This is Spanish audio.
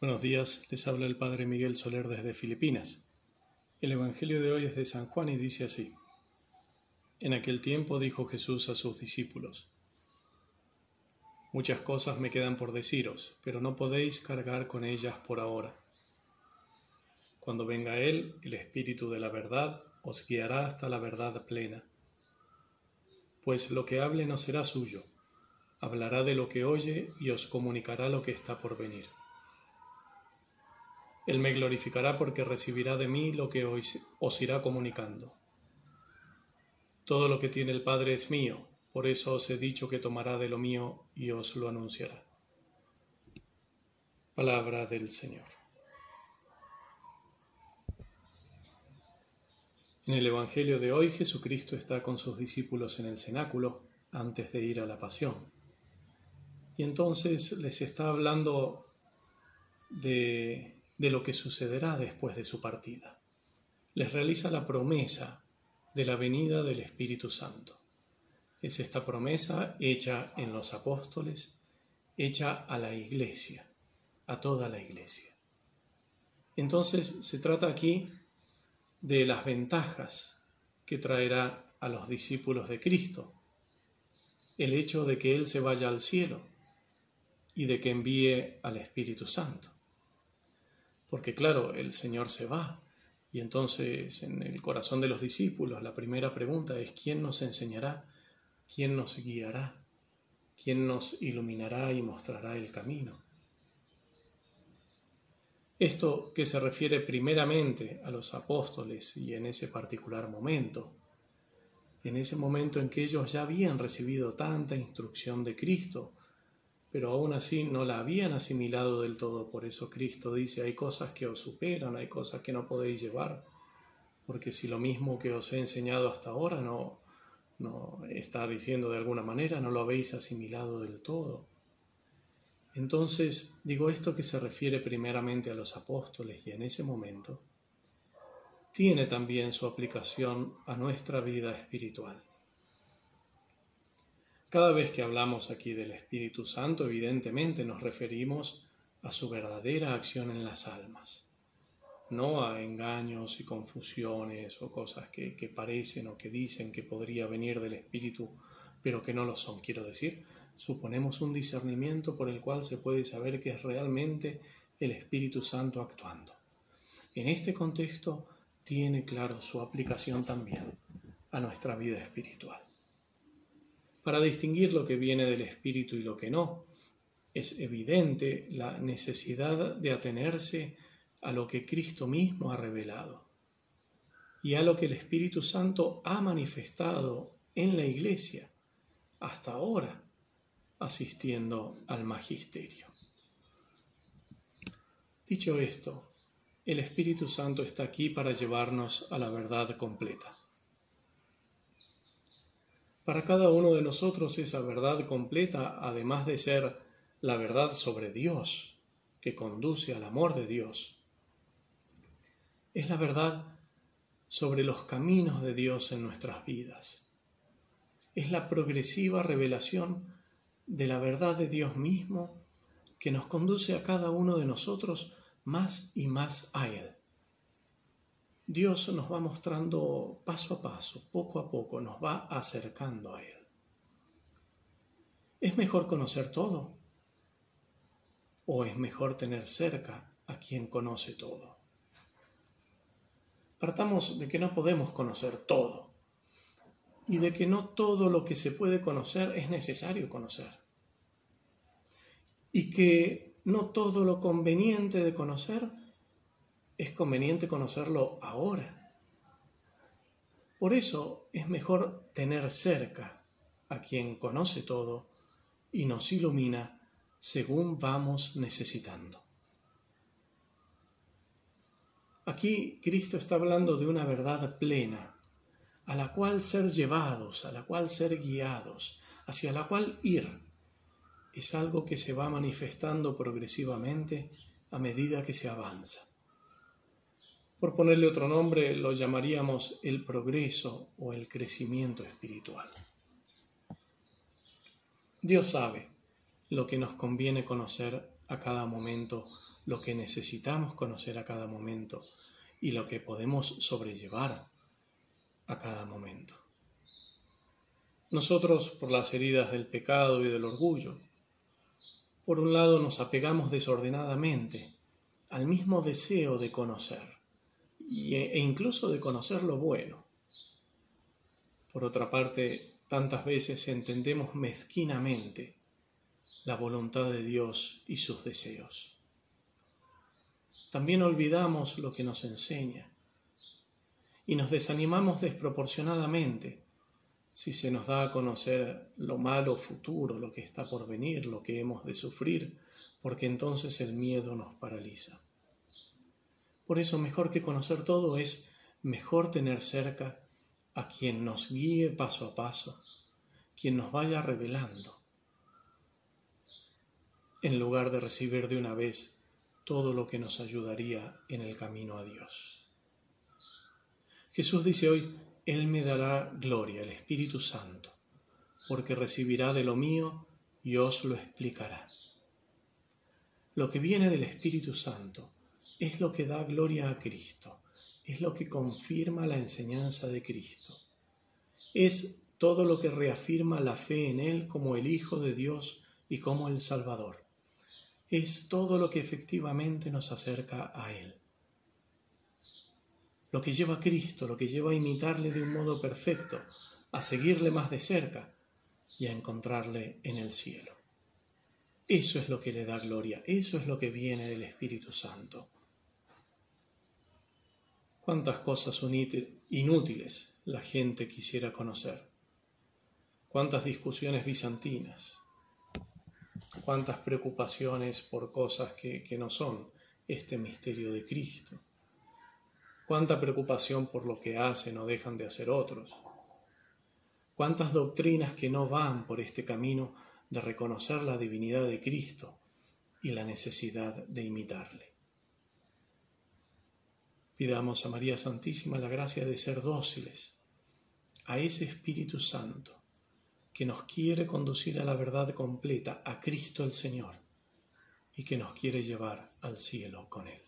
Buenos días, les habla el Padre Miguel Soler desde Filipinas. El Evangelio de hoy es de San Juan y dice así. En aquel tiempo dijo Jesús a sus discípulos, Muchas cosas me quedan por deciros, pero no podéis cargar con ellas por ahora. Cuando venga Él, el Espíritu de la verdad, os guiará hasta la verdad plena. Pues lo que hable no será suyo, hablará de lo que oye y os comunicará lo que está por venir. Él me glorificará porque recibirá de mí lo que os irá comunicando. Todo lo que tiene el Padre es mío, por eso os he dicho que tomará de lo mío y os lo anunciará. Palabra del Señor. En el Evangelio de hoy Jesucristo está con sus discípulos en el cenáculo antes de ir a la pasión. Y entonces les está hablando de de lo que sucederá después de su partida. Les realiza la promesa de la venida del Espíritu Santo. Es esta promesa hecha en los apóstoles, hecha a la iglesia, a toda la iglesia. Entonces se trata aquí de las ventajas que traerá a los discípulos de Cristo, el hecho de que Él se vaya al cielo y de que envíe al Espíritu Santo. Porque claro, el Señor se va. Y entonces en el corazón de los discípulos la primera pregunta es ¿quién nos enseñará? ¿Quién nos guiará? ¿Quién nos iluminará y mostrará el camino? Esto que se refiere primeramente a los apóstoles y en ese particular momento, en ese momento en que ellos ya habían recibido tanta instrucción de Cristo, pero aún así no la habían asimilado del todo. Por eso Cristo dice, hay cosas que os superan, hay cosas que no podéis llevar, porque si lo mismo que os he enseñado hasta ahora no, no está diciendo de alguna manera, no lo habéis asimilado del todo. Entonces, digo esto que se refiere primeramente a los apóstoles y en ese momento tiene también su aplicación a nuestra vida espiritual. Cada vez que hablamos aquí del Espíritu Santo, evidentemente nos referimos a su verdadera acción en las almas, no a engaños y confusiones o cosas que, parecen o que dicen que podría venir del Espíritu, pero que no lo son. Quiero decir, suponemos un discernimiento por el cual se puede saber que es realmente el Espíritu Santo actuando. En este contexto tiene claro su aplicación también a nuestra vida espiritual para distinguir lo que viene del Espíritu y lo que no. Es evidente la necesidad de atenerse a lo que Cristo mismo ha revelado y a lo que el Espíritu Santo ha manifestado en la Iglesia hasta ahora asistiendo al magisterio. Dicho esto, el Espíritu Santo está aquí para llevarnos a la verdad completa. Para cada uno de nosotros esa verdad completa, además de ser la verdad sobre Dios, que conduce al amor de Dios, es la verdad sobre los caminos de Dios en nuestras vidas. Es la progresiva revelación de la verdad de Dios mismo que nos conduce a cada uno de nosotros más y más a Él. Dios nos va mostrando paso a paso, poco a poco, nos va acercando a Él. ¿Es mejor conocer todo? ¿O es mejor tener cerca a quien conoce todo? Partamos de que no podemos conocer todo y de que no todo lo que se puede conocer es necesario conocer. Y que no todo lo conveniente de conocer es conveniente conocerlo ahora. Por eso es mejor tener cerca a quien conoce todo y nos ilumina según vamos necesitando. Aquí Cristo está hablando de una verdad plena, a la cual ser llevados, a la cual ser guiados, hacia la cual ir. Es algo que se va manifestando progresivamente a medida que se avanza. Por ponerle otro nombre, lo llamaríamos el progreso o el crecimiento espiritual. Dios sabe lo que nos conviene conocer a cada momento lo que necesitamos conocer a cada momento y lo que podemos sobrellevar a cada momento. Nosotros, por las heridas del pecado y del orgullo, por un lado nos apegamos desordenadamente al mismo deseo de conocer e incluso de conocer lo bueno. Por otra parte, tantas veces entendemos mezquinamente la voluntad de Dios y sus deseos. También olvidamos lo que nos enseña y nos desanimamos desproporcionadamente si se nos da a conocer lo malo futuro, lo que está por venir, lo que hemos de sufrir, porque entonces el miedo nos paraliza. Por eso mejor que conocer todo es mejor tener cerca a quien nos guíe paso a paso, quien nos vaya revelando, en lugar de recibir de una vez todo lo que nos ayudaría en el camino a Dios. Jesús dice hoy, Él me dará gloria, el Espíritu Santo, porque recibirá de lo mío y os lo explicará. Lo que viene del Espíritu Santo es lo que da gloria a Cristo, es lo que confirma la enseñanza de Cristo, es todo lo que reafirma la fe en Él como el Hijo de Dios y como el Salvador, es todo lo que efectivamente nos acerca a Él lo que lleva a Cristo, lo que lleva a imitarle de un modo perfecto, a seguirle más de cerca y a encontrarle en el cielo. Eso es lo que le da gloria, eso es lo que viene del Espíritu Santo. Cuántas cosas inútiles la gente quisiera conocer, cuántas discusiones bizantinas, cuántas preocupaciones por cosas que, que no son este misterio de Cristo. Cuánta preocupación por lo que hacen o dejan de hacer otros, cuántas doctrinas que no van por este camino de reconocer la divinidad de Cristo y la necesidad de imitarle. Pidamos a María Santísima la gracia de ser dóciles a ese Espíritu Santo que nos quiere conducir a la verdad completa, a Cristo el Señor, y que nos quiere llevar al cielo con Él.